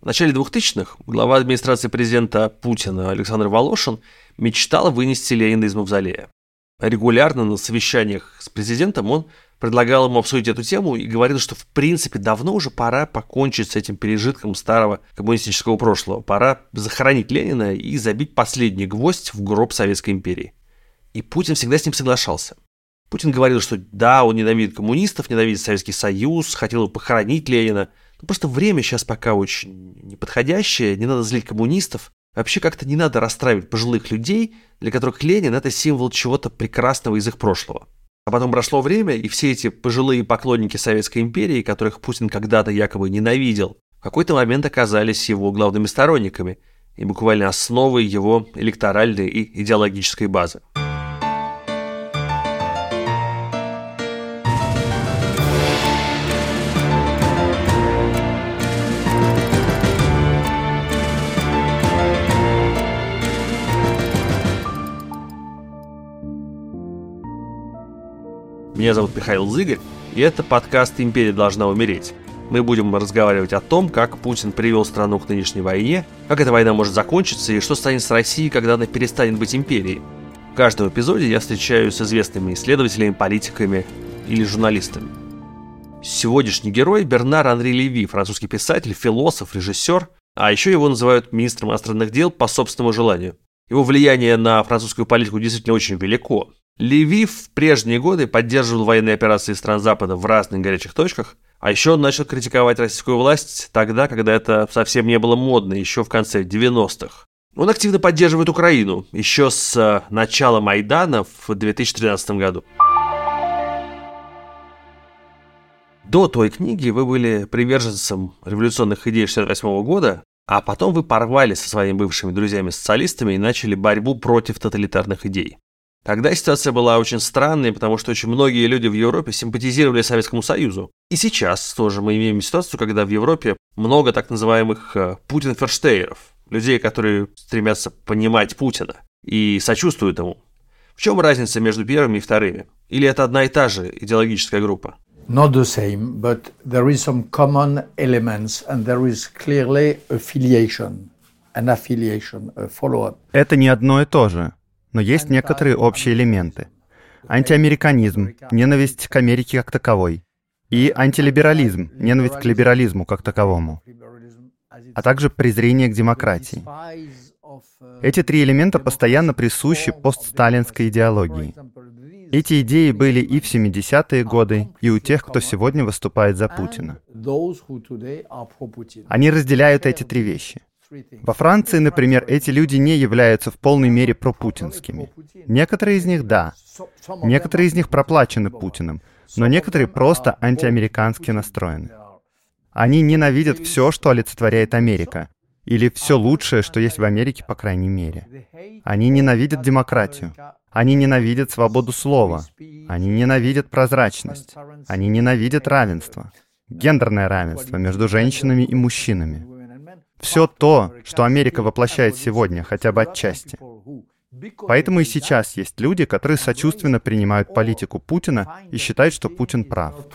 В начале 2000-х глава администрации президента Путина Александр Волошин мечтал вынести Ленина из мавзолея. Регулярно на совещаниях с президентом он предлагал ему обсудить эту тему и говорил, что в принципе давно уже пора покончить с этим пережитком старого коммунистического прошлого. Пора захоронить Ленина и забить последний гвоздь в гроб Советской империи. И Путин всегда с ним соглашался. Путин говорил, что да, он ненавидит коммунистов, ненавидит Советский Союз, хотел бы похоронить Ленина. Но просто время сейчас пока очень неподходящее, не надо злить коммунистов. Вообще как-то не надо расстраивать пожилых людей, для которых Ленин – это символ чего-то прекрасного из их прошлого. А потом прошло время, и все эти пожилые поклонники Советской империи, которых Путин когда-то якобы ненавидел, в какой-то момент оказались его главными сторонниками и буквально основой его электоральной и идеологической базы. Меня зовут Михаил Зыгорь, и это подкаст «Империя должна умереть». Мы будем разговаривать о том, как Путин привел страну к нынешней войне, как эта война может закончиться и что станет с Россией, когда она перестанет быть империей. В каждом эпизоде я встречаюсь с известными исследователями, политиками или журналистами. Сегодняшний герой Бернар Анри Леви, французский писатель, философ, режиссер, а еще его называют министром иностранных дел по собственному желанию. Его влияние на французскую политику действительно очень велико. Леви в прежние годы поддерживал военные операции стран Запада в разных горячих точках, а еще он начал критиковать российскую власть тогда, когда это совсем не было модно, еще в конце 90-х. Он активно поддерживает Украину еще с э, начала Майдана в 2013 году. До той книги вы были приверженцем революционных идей 68 года, а потом вы порвали со своими бывшими друзьями-социалистами и начали борьбу против тоталитарных идей. Тогда ситуация была очень странной, потому что очень многие люди в Европе симпатизировали Советскому Союзу. И сейчас тоже мы имеем ситуацию, когда в Европе много так называемых э, Путин-ферштейеров, людей, которые стремятся понимать Путина и сочувствуют ему. В чем разница между первыми и вторыми? Или это одна и та же идеологическая группа? Not the same, but there is some common elements and there is clearly affiliation, an affiliation, a follow-up. Это не одно и то же, но есть некоторые общие элементы. Антиамериканизм, ненависть к Америке как таковой, и антилиберализм, ненависть к либерализму как таковому, а также презрение к демократии. Эти три элемента постоянно присущи постсталинской идеологии. Эти идеи были и в 70-е годы, и у тех, кто сегодня выступает за Путина. Они разделяют эти три вещи. Во Франции, например, эти люди не являются в полной мере пропутинскими. Некоторые из них — да. Некоторые из них проплачены Путиным, но некоторые просто антиамерикански настроены. Они ненавидят все, что олицетворяет Америка, или все лучшее, что есть в Америке, по крайней мере. Они ненавидят демократию. Они ненавидят свободу слова. Они ненавидят прозрачность. Они ненавидят равенство. Гендерное равенство между женщинами и мужчинами. Все то, что Америка воплощает сегодня, хотя бы отчасти. Поэтому и сейчас есть люди, которые сочувственно принимают политику Путина и считают, что Путин прав.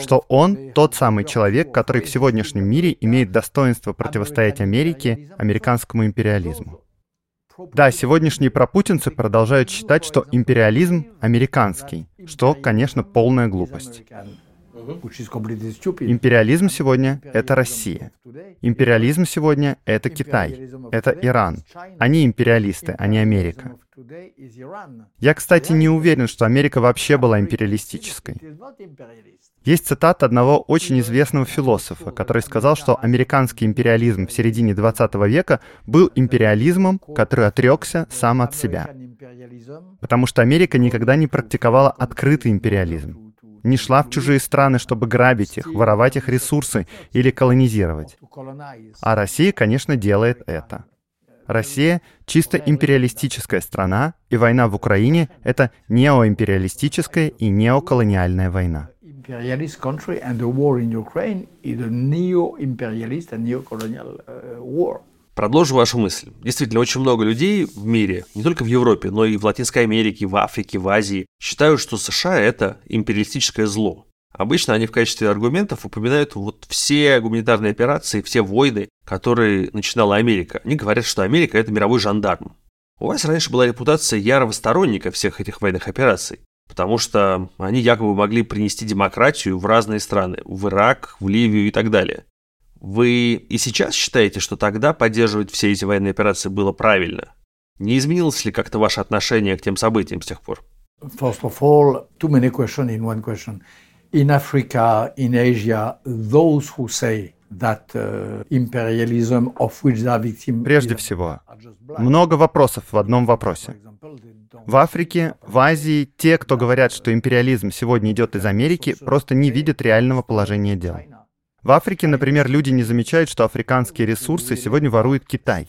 Что он тот самый человек, который в сегодняшнем мире имеет достоинство противостоять Америке, американскому империализму. Да, сегодняшние пропутинцы продолжают считать, что империализм американский, что, конечно, полная глупость. Империализм сегодня — это Россия. Империализм сегодня — это Китай. Это Иран. Они империалисты, а не Америка. Я, кстати, не уверен, что Америка вообще была империалистической. Есть цитата одного очень известного философа, который сказал, что американский империализм в середине 20 века был империализмом, который отрекся сам от себя. Потому что Америка никогда не практиковала открытый империализм не шла в чужие страны, чтобы грабить их, воровать их ресурсы или колонизировать. А Россия, конечно, делает это. Россия — чисто империалистическая страна, и война в Украине — это неоимпериалистическая и неоколониальная война. imperialist Продолжу вашу мысль. Действительно, очень много людей в мире, не только в Европе, но и в Латинской Америке, в Африке, в Азии, считают, что США – это империалистическое зло. Обычно они в качестве аргументов упоминают вот все гуманитарные операции, все войны, которые начинала Америка. Они говорят, что Америка – это мировой жандарм. У вас раньше была репутация ярого сторонника всех этих военных операций, потому что они якобы могли принести демократию в разные страны, в Ирак, в Ливию и так далее. Вы и сейчас считаете, что тогда поддерживать все эти военные операции было правильно? Не изменилось ли как-то ваше отношение к тем событиям с тех пор? First of all, too many questions in one question. In Africa, in Asia, those who say that uh, imperialism of which they are victim Прежде всего, много вопросов в одном вопросе. В Африке, в Азии, те, кто говорят, что империализм сегодня идет из Америки, просто не видят реального положения дел. В Африке, например, люди не замечают, что африканские ресурсы сегодня ворует Китай.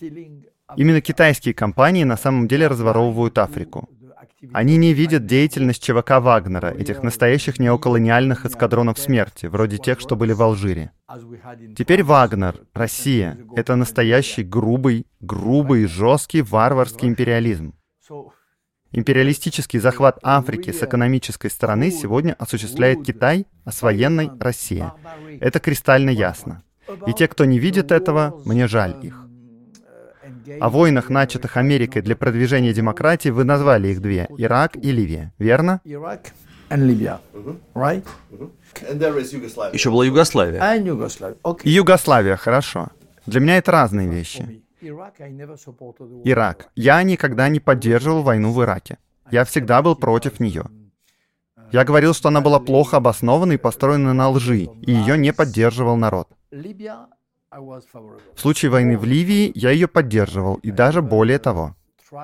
Именно китайские компании на самом деле разворовывают Африку. Они не видят деятельность ЧВК Вагнера, этих настоящих неоколониальных эскадронов смерти, вроде тех, что были в Алжире. Теперь Вагнер, Россия, это настоящий грубый, грубый, жесткий варварский империализм. Империалистический захват Африки с экономической стороны сегодня осуществляет Китай, а с военной — Россия. Это кристально ясно. И те, кто не видит этого, мне жаль их. О войнах, начатых Америкой для продвижения демократии, вы назвали их две — Ирак и Ливия, верно? Еще была Югославия. И Югославия, хорошо. Для меня это разные вещи. Ирак. Я никогда не поддерживал войну в Ираке. Я всегда был против нее. Я говорил, что она была плохо обоснована и построена на лжи, и ее не поддерживал народ. В случае войны в Ливии я ее поддерживал, и даже более того.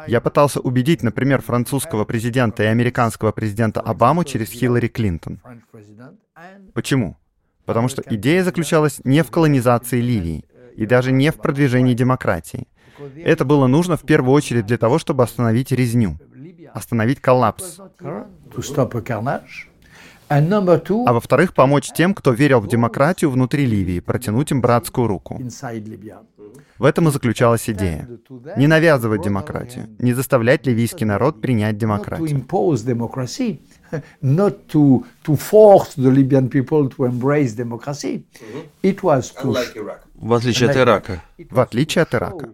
Я пытался убедить, например, французского президента и американского президента Обаму через Хиллари Клинтон. Почему? Потому что идея заключалась не в колонизации Ливии, и даже не в продвижении демократии. Это было нужно в первую очередь для того, чтобы остановить резню, остановить коллапс. А во-вторых, помочь тем, кто верил в демократию внутри Ливии, протянуть им братскую руку. В этом и заключалась идея. Не навязывать демократию, не заставлять ливийский народ принять демократию. not to, to force the Libyan people to embrace democracy. It was to... В отличие от Ирака. В отличие от Ирака.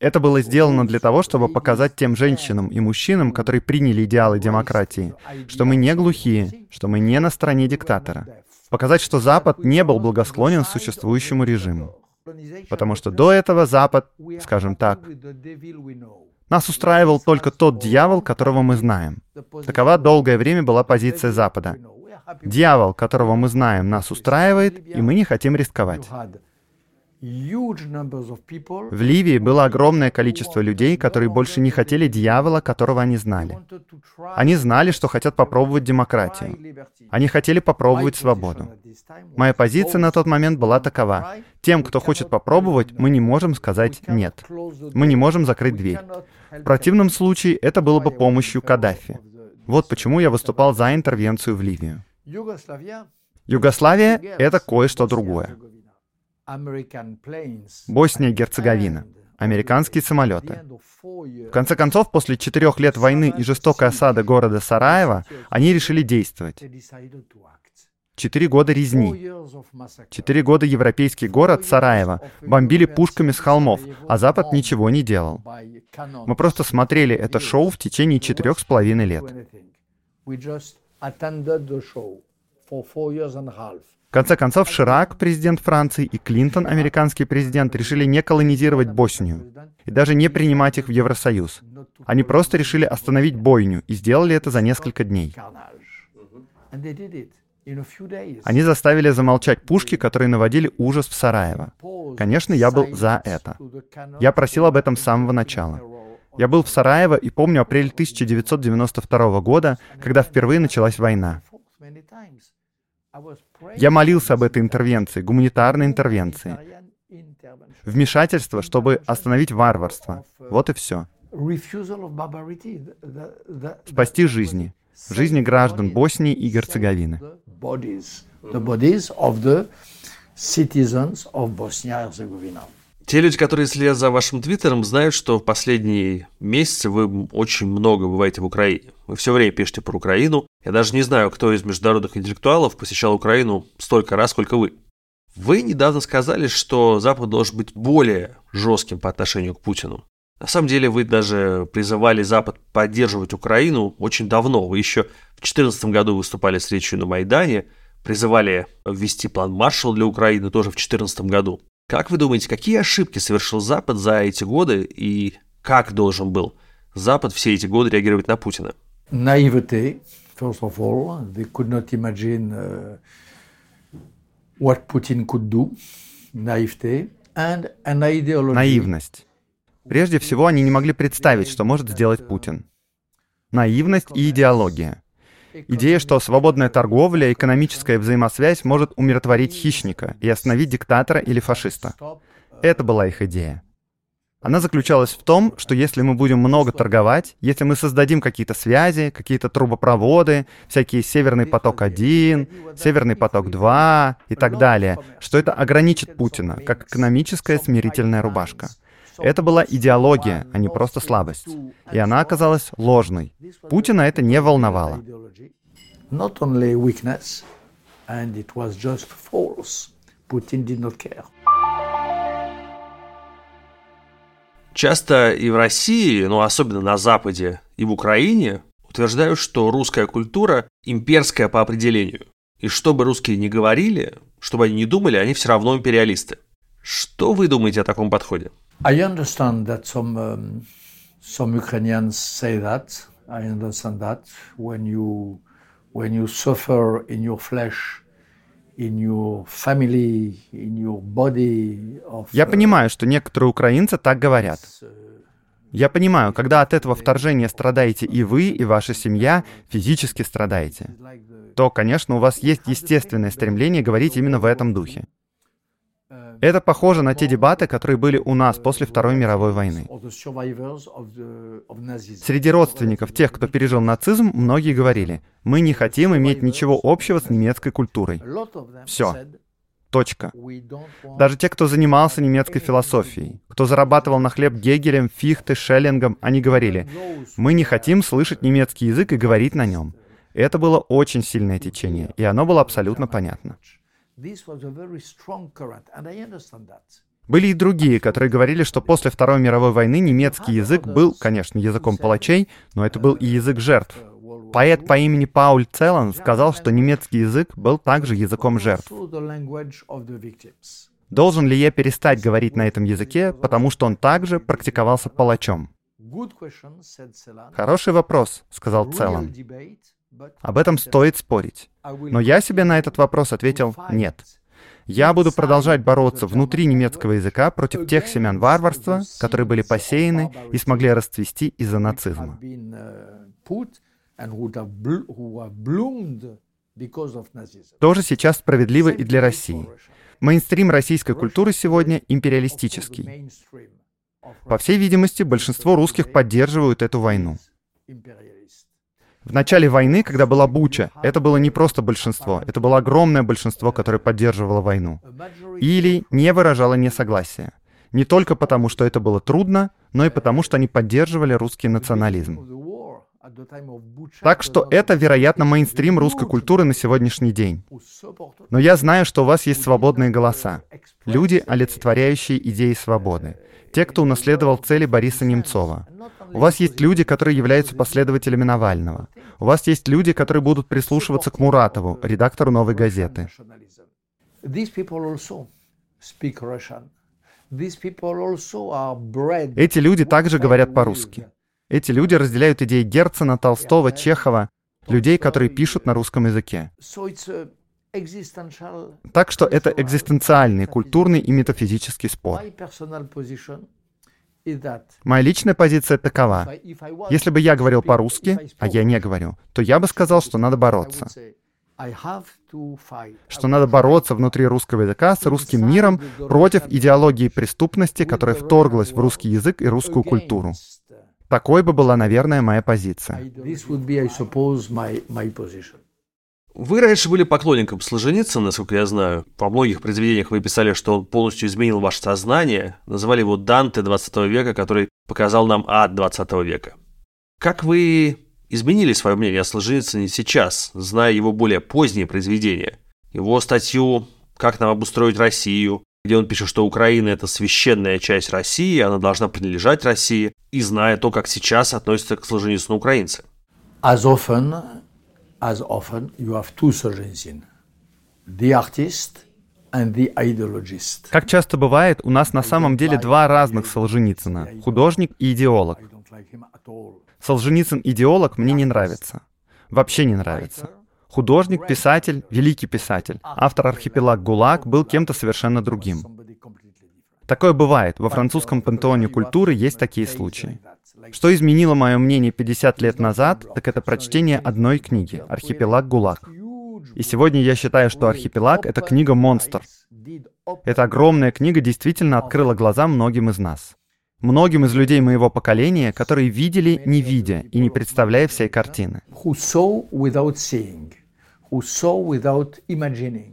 Это было сделано для того, чтобы показать тем женщинам и мужчинам, которые приняли идеалы демократии, что мы не глухие, что мы не на стороне диктатора. Показать, что Запад не был благосклонен существующему режиму. Потому что до этого Запад, скажем так, нас устраивал только тот дьявол, которого мы знаем. Такова долгое время была позиция Запада. Дьявол, которого мы знаем, нас устраивает, и мы не хотим рисковать. В Ливии было огромное количество людей, которые больше не хотели дьявола, которого они знали. Они знали, что хотят попробовать демократию. Они хотели попробовать свободу. Моя позиция на тот момент была такова. Тем, кто хочет попробовать, мы не можем сказать «нет». Мы не можем закрыть дверь. В противном случае это было бы помощью Каддафи. Вот почему я выступал за интервенцию в Ливию. Югославия — это кое-что другое. Босния и Герцеговина. Американские самолеты. В конце концов, после четырех лет войны и жестокой осады города Сараева, они решили действовать. Четыре года резни. Четыре года европейский город Сараево бомбили пушками с холмов, а Запад ничего не делал. Мы просто смотрели это шоу в течение четырех с половиной лет. В конце концов, Ширак, президент Франции, и Клинтон, американский президент, решили не колонизировать Боснию и даже не принимать их в Евросоюз. Они просто решили остановить бойню и сделали это за несколько дней. Они заставили замолчать пушки, которые наводили ужас в Сараево. Конечно, я был за это. Я просил об этом с самого начала. Я был в Сараево и помню апрель 1992 года, когда впервые началась война. Я молился об этой интервенции, гуманитарной интервенции. Вмешательство, чтобы остановить варварство. Вот и все. Спасти жизни. Жизни граждан Боснии и Герцеговины. Те люди, которые следят за вашим твиттером, знают, что в последние месяцы вы очень много бываете в Украине. Вы все время пишете про Украину, Я даже не знаю, кто из международных интеллектуалов посещал Украину столько раз, сколько вы. Вы недавно сказали, что Запад должен быть более жестким по отношению к Путину. На самом деле вы даже призывали Запад поддерживать Украину очень давно. Вы еще в 2014 году выступали с речью на Майдане, призывали ввести план Маршалла для Украины тоже в 2014 году. Как вы думаете, какие ошибки совершил Запад за эти годы и как должен был Запад все эти годы реагировать на Путина? Naivete, first of all. They could not imagine uh, what Putin could do. Naivete. And an ideology. Наивность. Прежде всего, они не могли представить, что может сделать Путин. Наивность и идеология. Идея, что свободная торговля, экономическая взаимосвязь может умиротворить хищника и остановить диктатора или фашиста. Это была их идея. Она заключалась в том, что если мы будем много торговать, если мы создадим какие-то связи, какие-то трубопроводы, всякие Северный поток-1, Северный поток-2 и так далее, что это ограничит Путина, как экономическая смирительная рубашка. Это была идеология, а не просто слабость. И она оказалась ложной. Путина это не волновало. Not only weakness, and it was just false. Putin did not care. Часто и в России, но особенно на Западе и в Украине, утверждают, что русская культура имперская по определению. И что бы русские ни говорили, что бы они ни думали, они все равно империалисты. Что вы думаете о таком подходе? I understand that some um, some Ukrainians say that. I understand that when you when you suffer in your flesh, Я понимаю, что некоторые украинцы так говорят. Я понимаю, когда от этого вторжения страдаете и вы, и ваша семья, физически страдаете, то, конечно, у вас есть естественное стремление говорить именно в этом духе. Это похоже на те дебаты, которые были у нас после Второй мировой войны. Среди родственников тех, кто пережил нацизм, многие говорили, мы не хотим иметь ничего общего с немецкой культурой. Все. Точка. Даже те, кто занимался немецкой философией, кто зарабатывал на хлеб Гегелем, Фихте, Шеллингом, они говорили, мы не хотим слышать немецкий язык и говорить на нем. Это было очень сильное течение, и оно было абсолютно понятно. Были и другие, которые говорили, что после Второй мировой войны немецкий язык был, конечно, языком палачей, но это был и язык жертв. Поэт по имени Пауль Целан сказал, что немецкий язык был также языком жертв. Должен ли я перестать говорить на этом языке, потому что он также практиковался палачом? Хороший вопрос, сказал Целан. Об этом стоит спорить. Но я себе на этот вопрос ответил «нет». Я буду продолжать бороться внутри немецкого языка против тех семян варварства, которые были посеяны и смогли расцвести из-за нацизма. Тоже сейчас справедливо и для России. Мейнстрим российской культуры сегодня империалистический. По всей видимости, большинство русских поддерживают эту войну. В начале войны, когда была Буча, это было не просто большинство, это было огромное большинство, которое поддерживало войну. Или не выражало несогласия. Не только потому, что это было трудно, но и потому, что они поддерживали русский национализм. Так что это, вероятно, мейнстрим русской культуры на сегодняшний день. Но я знаю, что у вас есть свободные голоса. Люди, олицетворяющие идеи свободы. Те, кто унаследовал цели Бориса Немцова. У вас есть люди, которые являются последователями Навального. У вас есть люди, которые будут прислушиваться к Муратову, редактору «Новой газеты». Эти люди также говорят по-русски. Эти люди разделяют идеи Герцена, Толстого, Чехова, людей, которые пишут на русском языке. Так что это экзистенциальный, культурный и метафизический спор. Моя личная позиция такова. Если бы я говорил по-русски, а я не говорю, то я бы сказал, что надо бороться. Что надо бороться внутри русского языка с русским миром против идеологии преступности, которая вторглась в русский язык и русскую культуру. Такой бы была, наверное, моя позиция. Вы раньше были поклонником Солженицына, насколько я знаю. Во многих произведениях вы писали, что он полностью изменил ваше сознание. Называли его Данте 20 века, который показал нам ад 20 века. Как вы изменили свое мнение о Солженицыне сейчас, зная его более поздние произведения. Его статью «Как нам обустроить Россию», где он пишет, что Украина – это священная часть России, она должна принадлежать России, и зная то, как сейчас относятся к Солженицыну украинцы. As as often you have two Solzhenitsyn, the artist and the ideologist. Как часто бывает, у нас на самом деле два разных Солженицына – художник и идеолог. Солженицын идеолог мне не нравится. Вообще не нравится. Художник, писатель, великий писатель, автор архипелаг ГУЛАГ был кем-то совершенно другим. Такое бывает. Во французском пантеоне культуры есть такие случаи. Что изменило мое мнение 50 лет назад, так это прочтение одной книги «Архипелаг ГУЛАГ». И сегодня я считаю, что «Архипелаг» — это книга-монстр. Эта огромная книга действительно открыла глаза многим из нас. Многим из людей моего поколения, которые видели, не видя и не представляя всей картины.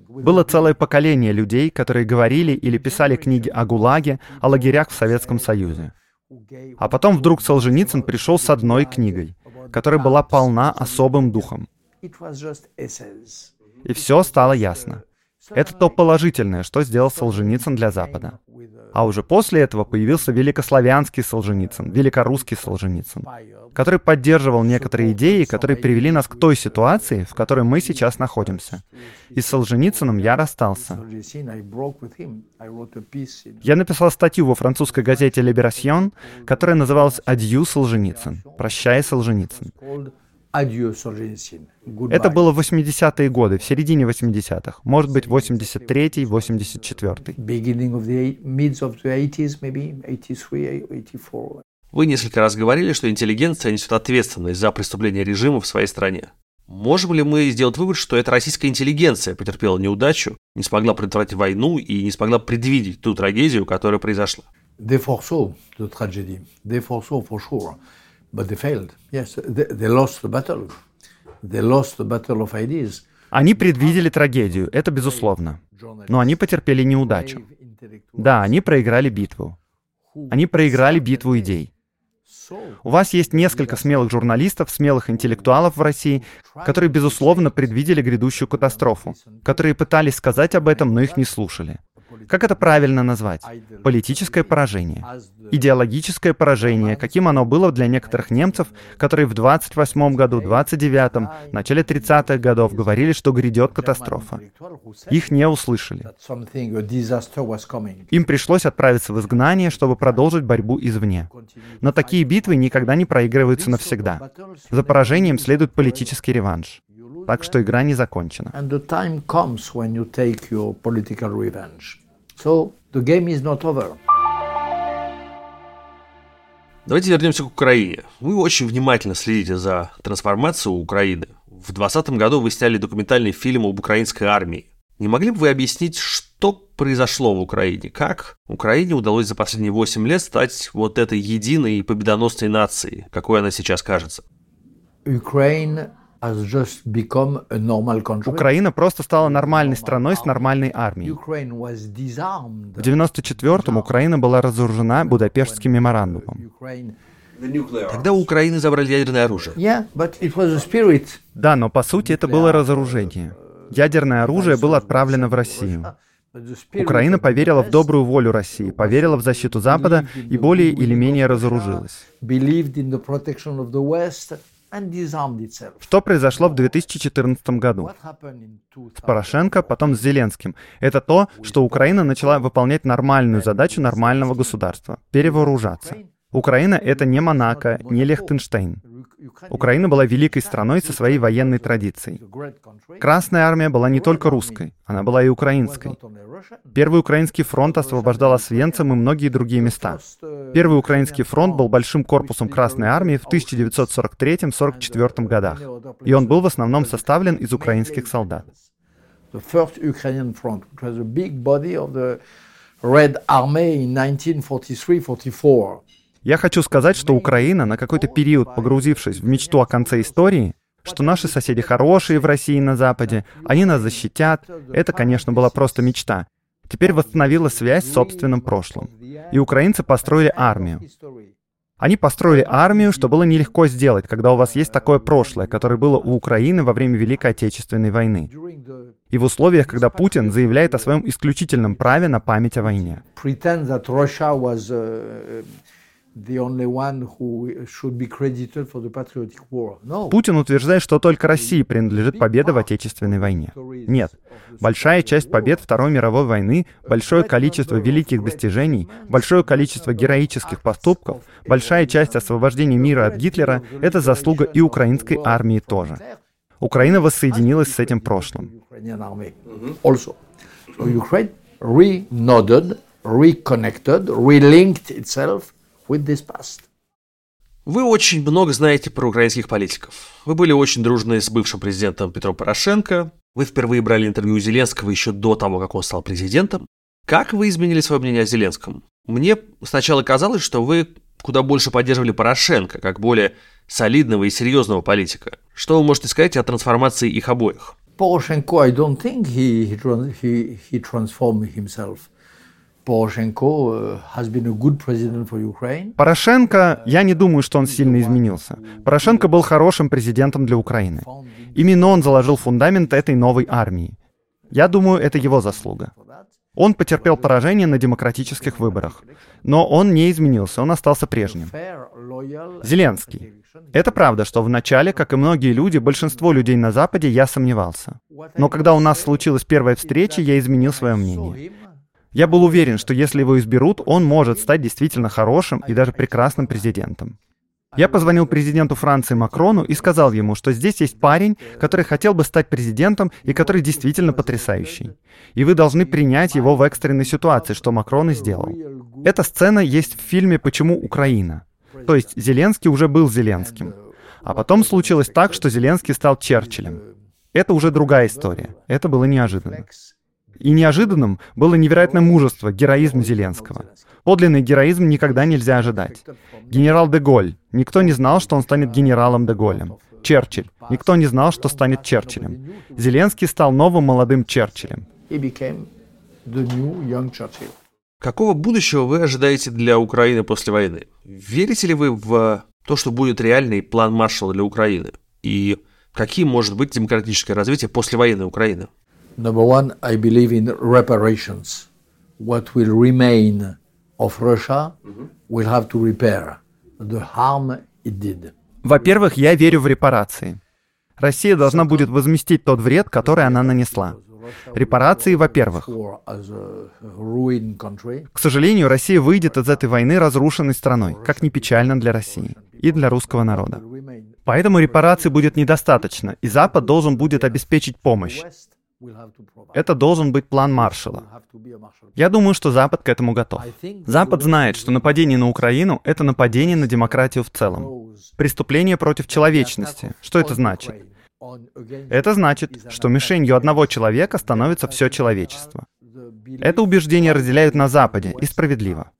Было целое поколение людей, которые говорили или писали книги о ГУЛАГе, о лагерях в Советском Союзе. А потом вдруг Солженицын пришел с одной книгой, которая была полна особым духом. И все стало ясно. Это то положительное, что сделал Солженицын для Запада. А уже после этого появился великославянский Солженицын, великорусский Солженицын, который поддерживал некоторые идеи, которые привели нас к той ситуации, в которой мы сейчас находимся. И с Солженицыным я расстался. Я написал статью во французской газете «Либерасьон», которая называлась «Адью Солженицын», «Прощай, Солженицын». Goodbye. Это было в 80-е годы, в середине 80-х, может быть, 83-й, 84-й. beginning of the eight, mids of the 80s, maybe 83, 84. Вы несколько раз говорили, что интеллигенция несет ответственность за преступления режима в своей стране. Можем ли мы сделать вывод, что эта российская интеллигенция потерпела неудачу, не смогла предотвратить войну и не смогла предвидеть ту трагедию, которая произошла? They foresaw the tragedy. They foresaw for sure, Они предвидели трагедию, это безусловно. Но они потерпели неудачу. Да, они проиграли битву. Они проиграли битву идей. У вас есть несколько смелых журналистов, смелых интеллектуалов в России, которые, безусловно, предвидели грядущую катастрофу, которые пытались сказать об этом, но их не слушали. Как это правильно назвать? Политическое поражение. Идеологическое поражение, каким оно было для некоторых немцев, которые в 28 году, 29-м, начале 30-х годов говорили, что грядет катастрофа. Их не услышали. Им пришлось отправиться в изгнание, чтобы продолжить борьбу извне. Но такие битвы никогда не проигрываются навсегда. За поражением следует политический реванш. Так что игра не закончена. So the game is not over. Давайте вернемся к Украине. Вы очень внимательно следите за трансформацией Украины. В 2020 году вы сняли документальный фильм об украинской армии. Не могли бы вы объяснить, что произошло в Украине? Как Украине удалось за последние 8 лет стать вот этой единой и победоносной нацией, какой она сейчас кажется? Ukraine has just become a normal country. Украина просто стала нормальной страной с нормальной армией. Ukraine was disarmed. В 94-м Украина была разоружена Будапештским меморандумом. Ukraine. Тогда у Украины забрали ядерное оружие. Yeah, but it was a spirit. Да, но по сути это было разоружение. Ядерное оружие было отправлено в Россию. But the spirit Украина поверила в добрую волю России, поверила в защиту Запада и более или менее разоружилась. Что произошло в 2014 году? What happened in 2000? С Порошенко, потом с Зеленским. Это то, что Украина начала выполнять нормальную задачу нормального государства – перевооружаться. Украина — это не Монако, не Лехтенштейн. Украина была великой страной со своей военной традицией. Красная армия была не только русской, она была и украинской. Первый украинский фронт освобождал Освенцим и многие другие места. Первый украинский фронт был большим корпусом Красной армии в 1943-44 годах, и он был в основном составлен из украинских солдат. Red Army in 1943-44. Я хочу сказать, что Украина, на какой-то период погрузившись в мечту о конце истории, что наши соседи хорошие в России и на Западе, они нас защитят, это, конечно, была просто мечта. Теперь восстановила связь с собственным прошлым. И украинцы построили армию. Они построили армию, что было нелегко сделать, когда у вас есть такое прошлое, которое было у Украины во время Великой Отечественной войны. И в условиях, когда Путин заявляет о своем исключительном праве на память о войне. Путин утверждает, что только России принадлежит победа в Отечественной войне. Нет. Большая часть побед Второй мировой войны, большое количество великих достижений, большое количество героических поступков, большая часть освобождения мира от Гитлера — это заслуга и украинской армии тоже. Украина воссоединилась с этим прошлым. reconnected, relinked itself with this past. Вы очень много знаете про украинских политиков. Вы были очень дружны с бывшим президентом Петром Порошенко. Вы впервые брали интервью у Зеленского еще до того, как он стал президентом. Как вы изменили свое мнение о Зеленском? Мне сначала казалось, что вы куда больше поддерживали Порошенко, как более солидного и серьезного политика. Что вы можете сказать о трансформации их обоих? Порошенко, I don't think he, he, he transformed himself. Uh, Порошенко, я не думаю, что он сильно изменился. Порошенко был хорошим президентом для Украины. Именно он заложил фундамент этой новой армии. Я думаю, это его заслуга. Он потерпел поражение на демократических выборах. Но он не изменился, он остался прежним. Зеленский. Это правда, что в начале, как и многие люди, большинство людей на Западе, я сомневался. Но когда у нас случилась первая встреча, я изменил свое мнение. Я был уверен, что если его изберут, он может стать действительно хорошим и даже прекрасным президентом. Я позвонил президенту Франции Макрону и сказал ему, что здесь есть парень, который хотел бы стать президентом и который действительно потрясающий. И вы должны принять его в экстренной ситуации, что Макрон и сделал. Эта сцена есть в фильме «Почему Украина?». То есть Зеленский уже был Зеленским. А потом случилось так, что Зеленский стал Черчиллем. Это уже другая история. Это было неожиданно. И неожиданным было невероятное мужество, героизм Зеленского. Подлинный героизм никогда нельзя ожидать. Генерал де Голь. Никто не знал, что он станет генералом де Голем. Черчилль. Никто не знал, что станет Черчиллем. Зеленский стал новым молодым Черчиллем. Какого будущего вы ожидаете для Украины после войны? Верите ли вы в то, что будет реальный план Маршалла для Украины? И каким может быть демократическое развитие после военной Украины? Number one, I believe in reparations. What will remain of Russia mm-hmm. will have to repair the harm it did. Во-первых, я верю в репарации. Россия должна будет возместить тот вред, который она нанесла. Репарации, во-первых. К сожалению, Россия выйдет из этой войны разрушенной страной, как ни печально для России и для русского народа. Поэтому репараций будет недостаточно, и Запад должен будет обеспечить помощь. Это должен быть план Маршала. Я думаю, что Запад к этому готов. Запад знает, что нападение на Украину — это нападение на демократию в целом. Преступление против человечности. Что это значит? Это значит, что мишенью одного человека становится все человечество. Это убеждение разделяют на Западе, и справедливо.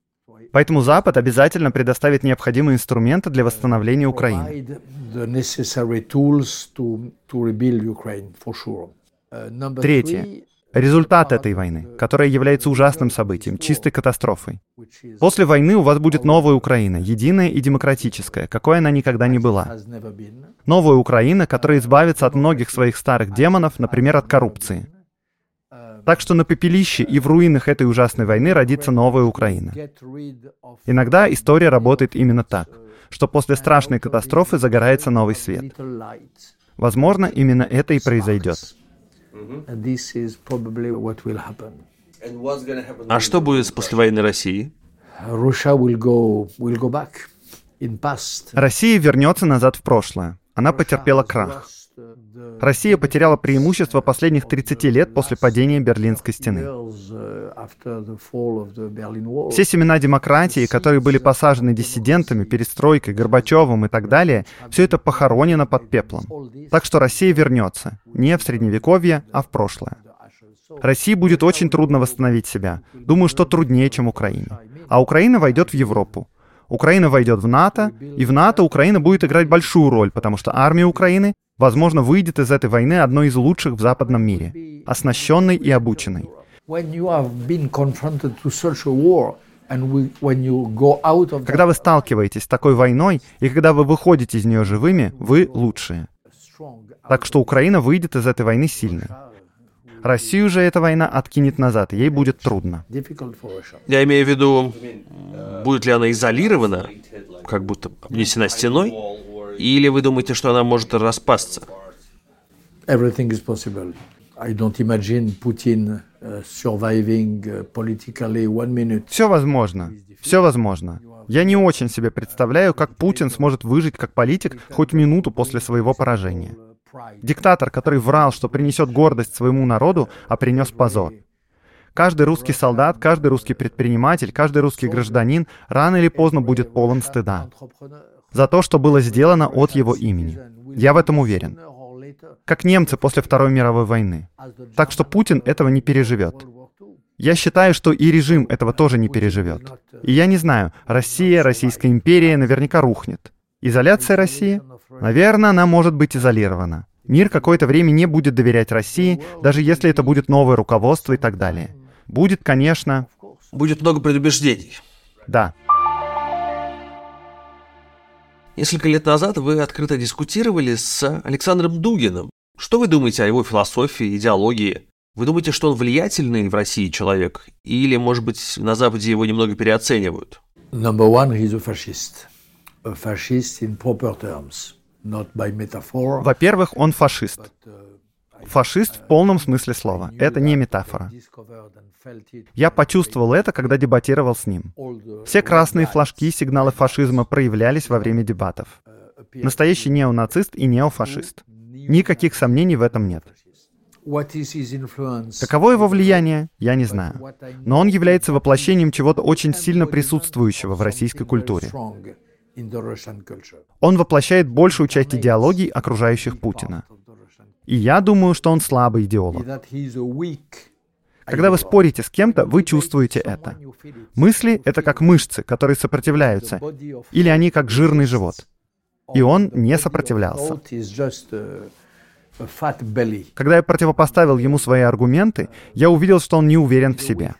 Поэтому Запад обязательно предоставит необходимые инструменты для восстановления Украины. Третье. Результат этой войны, которая является ужасным событием, чистой катастрофой. После войны у вас будет новая Украина, единая и демократическая, какой она никогда не была. Новая Украина, которая избавится от многих своих старых демонов, например, от коррупции. Так что на пепелище и в руинах этой ужасной войны родится новая Украина. Иногда история работает именно так, что после страшной катастрофы загорается новый свет. Возможно, именно это и произойдет. А что будет с послевоенной Россией? Россия вернется назад в прошлое. Она потерпела крах. Россия потеряла преимущество последних 30 лет после падения Берлинской стены. Все семена демократии, которые были посажены диссидентами, перестройкой, Горбачевым и так далее, все это похоронено под пеплом. Так что Россия вернется не в Средневековье, а в прошлое. России будет очень трудно восстановить себя. Думаю, что труднее, чем Украине. А Украина войдет в Европу. Украина войдет в НАТО, и в НАТО Украина будет играть большую роль, потому что армия Украины возможно, выйдет из этой войны одной из лучших в западном мире, оснащенной и обученной. Когда вы сталкиваетесь с такой войной, и когда вы выходите из нее живыми, вы лучшие. Так что Украина выйдет из этой войны сильной. Россию же эта война откинет назад, ей будет трудно. Я имею в виду, будет ли она изолирована, как будто обнесена стеной, или вы думаете, что она может распасться? Everything is possible. I don't imagine Putin uh, surviving uh, politically one minute. Все возможно. Все возможно. Я не очень себе представляю, как Путин сможет выжить как политик хоть минуту после своего поражения. Диктатор, который врал, что принесет гордость своему народу, а принес позор. Каждый русский солдат, каждый русский предприниматель, каждый русский гражданин рано или поздно будет полон стыда за то, что было сделано от его имени. Я в этом уверен. Как немцы после Второй мировой войны. Так что Путин этого не переживет. Я считаю, что и режим этого тоже не переживет. И я не знаю, Россия, Российская империя наверняка рухнет. Изоляция России? Наверное, она может быть изолирована. Мир какое-то время не будет доверять России, даже если это будет новое руководство и так далее. Будет, конечно... Будет много предубеждений. Да. Несколько лет назад вы открыто дискутировали с Александром Дугиным. Что вы думаете о его философии, идеологии? Вы думаете, что он влиятельный в России человек? Или, может быть, на Западе его немного переоценивают? Number one, he's a fascist. A fascist in proper terms, not by metaphor. Во-первых, он фашист. Фашист в полном смысле слова. Это не метафора. Я почувствовал это, когда дебатировал с ним. Все красные флажки сигналы фашизма проявлялись во время дебатов. Настоящий неонацист и неофашист. Никаких сомнений в этом нет. Каково его влияние, я не знаю. Но он является воплощением чего-то очень сильно присутствующего в российской культуре. Он воплощает большую часть идеологий, окружающих Путина. И я думаю, что он слабый идеолог. Когда вы спорите с кем-то, вы чувствуете это. Мысли — это как мышцы, которые сопротивляются, или они как жирный живот. И он не сопротивлялся. Когда я противопоставил ему свои аргументы, я увидел, что он не уверен в себе.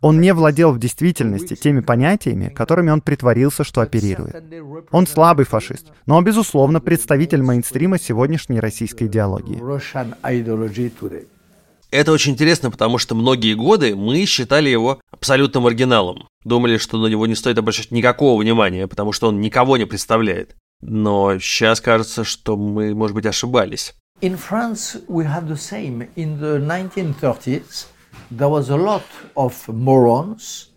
Он не владел в действительности теми понятиями, которыми он притворился, что оперирует. Он слабый фашист, но, безусловно, представитель мейнстрима сегодняшней российской идеологии. Это очень интересно, потому что многие годы мы считали его абсолютным оригиналом. Думали, что на него не стоит обращать никакого внимания, потому что он никого не представляет. Но сейчас кажется, что мы, может быть, ошибались. In France, we had the same. In the 1930s, there was a lot of morons,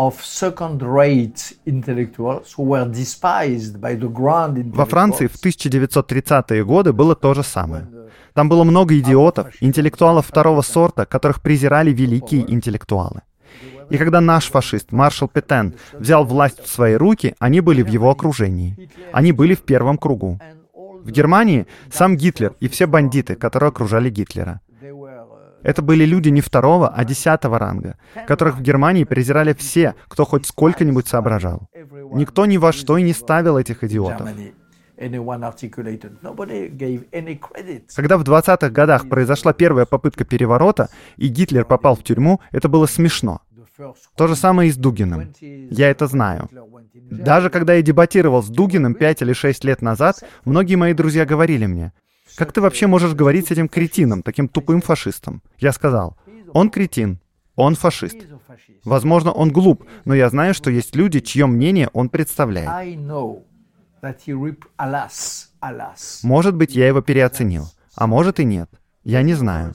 of second-rate intellectuals who were despised by the grand Во Франции в 1930-е годы было то же самое. Там было много идиотов, интеллектуалов второго сорта, которых презирали великие интеллектуалы. И когда наш фашист, маршал Петен, взял власть в свои руки, они были в его окружении. Они были в первом кругу. В Германии сам Гитлер и все бандиты, которые окружали Гитлера. Это были люди не второго, а десятого ранга, которых в Германии презирали все, кто хоть сколько-нибудь соображал. Никто ни во что и не ставил этих идиотов. Когда в 20-х годах произошла первая попытка переворота, и Гитлер попал в тюрьму, это было смешно. То же самое и с Дугиным. Я это знаю. Даже когда я дебатировал с Дугиным 5 или 6 лет назад, многие мои друзья говорили мне, «Как ты вообще можешь говорить с этим кретином, таким тупым фашистом?» Я сказал, «Он кретин, он фашист. Возможно, он глуп, но я знаю, что есть люди, чье мнение он представляет. Может быть, я его переоценил, а может и нет. Я не знаю.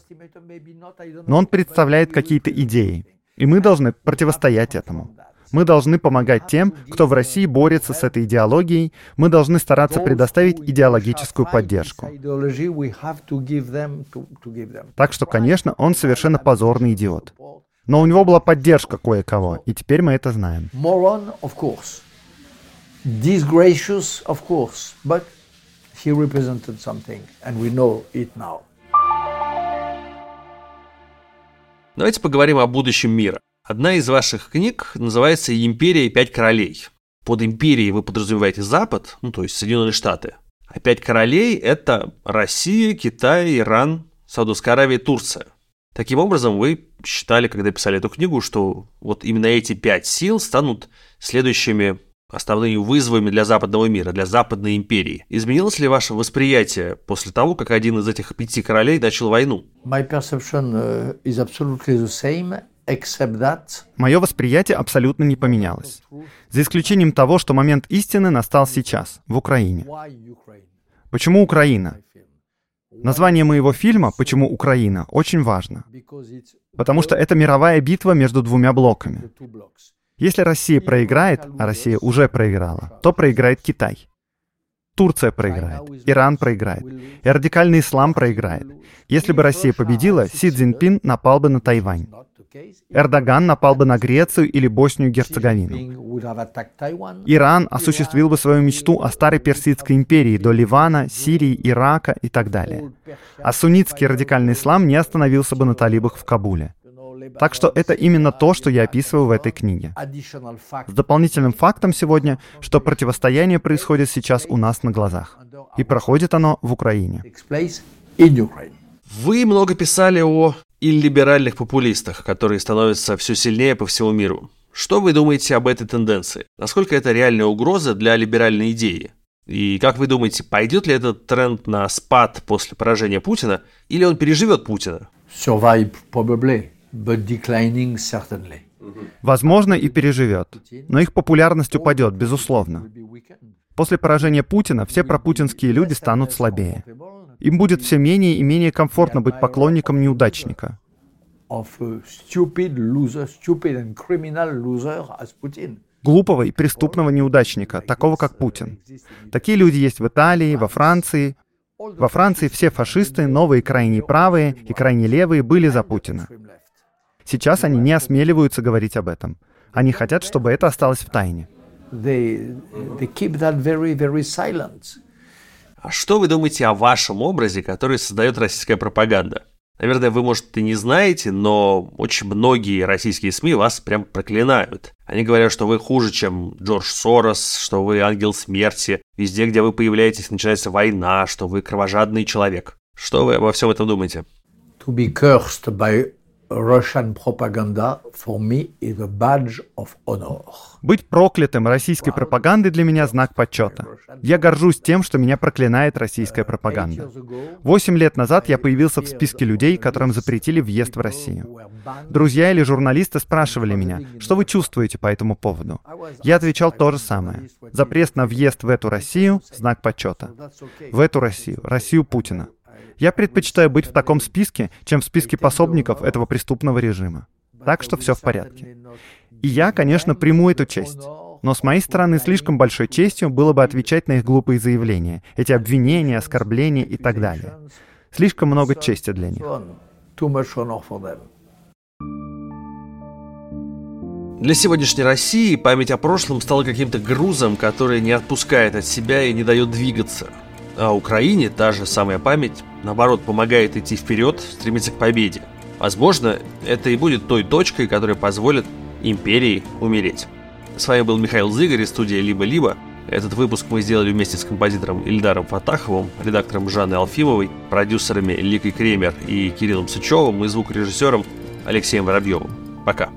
Но он представляет какие-то идеи, и мы должны противостоять этому. Мы должны помогать тем, кто в России борется с этой идеологией. Мы должны стараться предоставить идеологическую поддержку. Так что, конечно, он совершенно позорный идиот. Но у него была поддержка кое-кого, и теперь мы это знаем disgracious, of course, but he represented something, and we know it now. Давайте поговорим о будущем мира. Одна из ваших книг называется «Империя и пять королей». Под империей вы подразумеваете Запад, ну то есть Соединенные Штаты. А пять королей – это Россия, Китай, Иран, Саудовская Аравия Турция. Таким образом, вы считали, когда писали эту книгу, что вот именно эти пять сил станут следующими основными вызовами для западного мира, для западной империи. Изменилось ли ваше восприятие после того, как один из этих пяти королей начал войну? My perception uh, is absolutely the same, Мое восприятие абсолютно не поменялось. За исключением того, что момент истины настал сейчас, в Украине. Почему Украина? Название моего фильма «Почему Украина» очень важно, потому что это мировая битва между двумя блоками. Если Россия проиграет, а Россия уже проиграла, то проиграет Китай. Турция проиграет, Иран проиграет, и радикальный ислам проиграет. Если бы Россия победила, Си Цзиньпин напал бы на Тайвань. Эрдоган напал бы на Грецию или Боснию-Герцеговину. Have attacked Taiwan. Иран осуществил бы свою мечту о старой персидской империи до Ливана, Сирии, Ирака и так далее. А суннитский радикальный ислам не остановился бы на талибах в Кабуле. Так что это именно то, что я описываю в этой книге. С дополнительным фактом сегодня, что противостояние происходит сейчас у нас на глазах. И проходит оно в Украине. Вы много писали о иллиберальных популистах, которые становятся все сильнее по всему миру. Что вы думаете об этой тенденции? Насколько это реальная угроза для либеральной идеи? И как вы думаете, пойдет ли этот тренд на спад после поражения Путина, или он переживет Путина? Survive probably, but declining certainly. Возможно, и переживет. Но их популярность упадет, безусловно. После поражения Путина все пропутинские люди станут слабее. Им будет все менее и менее комфортно быть поклонником неудачника. Глупого и преступного неудачника, такого как Путин. Такие люди есть в Италии, во Франции. Во Франции все фашисты, новые крайне правые и крайне левые, были за Путина. Сейчас они не осмеливаются говорить об этом. Они хотят, чтобы это осталось в тайне. They, they keep that very, very silent. А что вы думаете о вашем образе, который создает российская пропаганда? Наверное, вы, может, и не знаете, но очень многие российские СМИ вас прям проклинают. Они говорят, что вы хуже, чем Джордж Сорос, что вы ангел смерти. Везде, где вы появляетесь, начинается война, что вы кровожадный человек. Что вы обо всем этом думаете? To be cursed by Russian propaganda for me is a badge of honor. Быть проклятым российской пропагандой для меня знак почета. Я горжусь тем, что меня проклинает российская пропаганда. Восемь лет назад я появился в списке людей, которым запретили въезд в Россию. Друзья или журналисты спрашивали меня, что вы чувствуете по этому поводу. Я отвечал то же самое. Запрет на въезд в эту Россию – знак почета. В эту Россию, Россию Путина. Я предпочитаю быть в таком списке, чем в списке пособников этого преступного режима. Так что все в порядке. И я, конечно, приму эту честь. Но с моей стороны слишком большой честью было бы отвечать на их глупые заявления, эти обвинения, оскорбления и так далее. Слишком много чести для них. Для сегодняшней России память о прошлом стала каким-то грузом, который не отпускает от себя и не дает двигаться. А Украине та же самая память, наоборот, помогает идти вперед, стремиться к победе. Возможно, это и будет той точкой, которая позволит империи умереть. С вами был Михаил Зыгорь из студии «Либо-либо». Этот выпуск мы сделали вместе с композитором Ильдаром Фатаховым, редактором Жанной Алфимовой, продюсерами Ликой Кремер и Кириллом Сычевым и звукорежиссером Алексеем Воробьевым. Пока.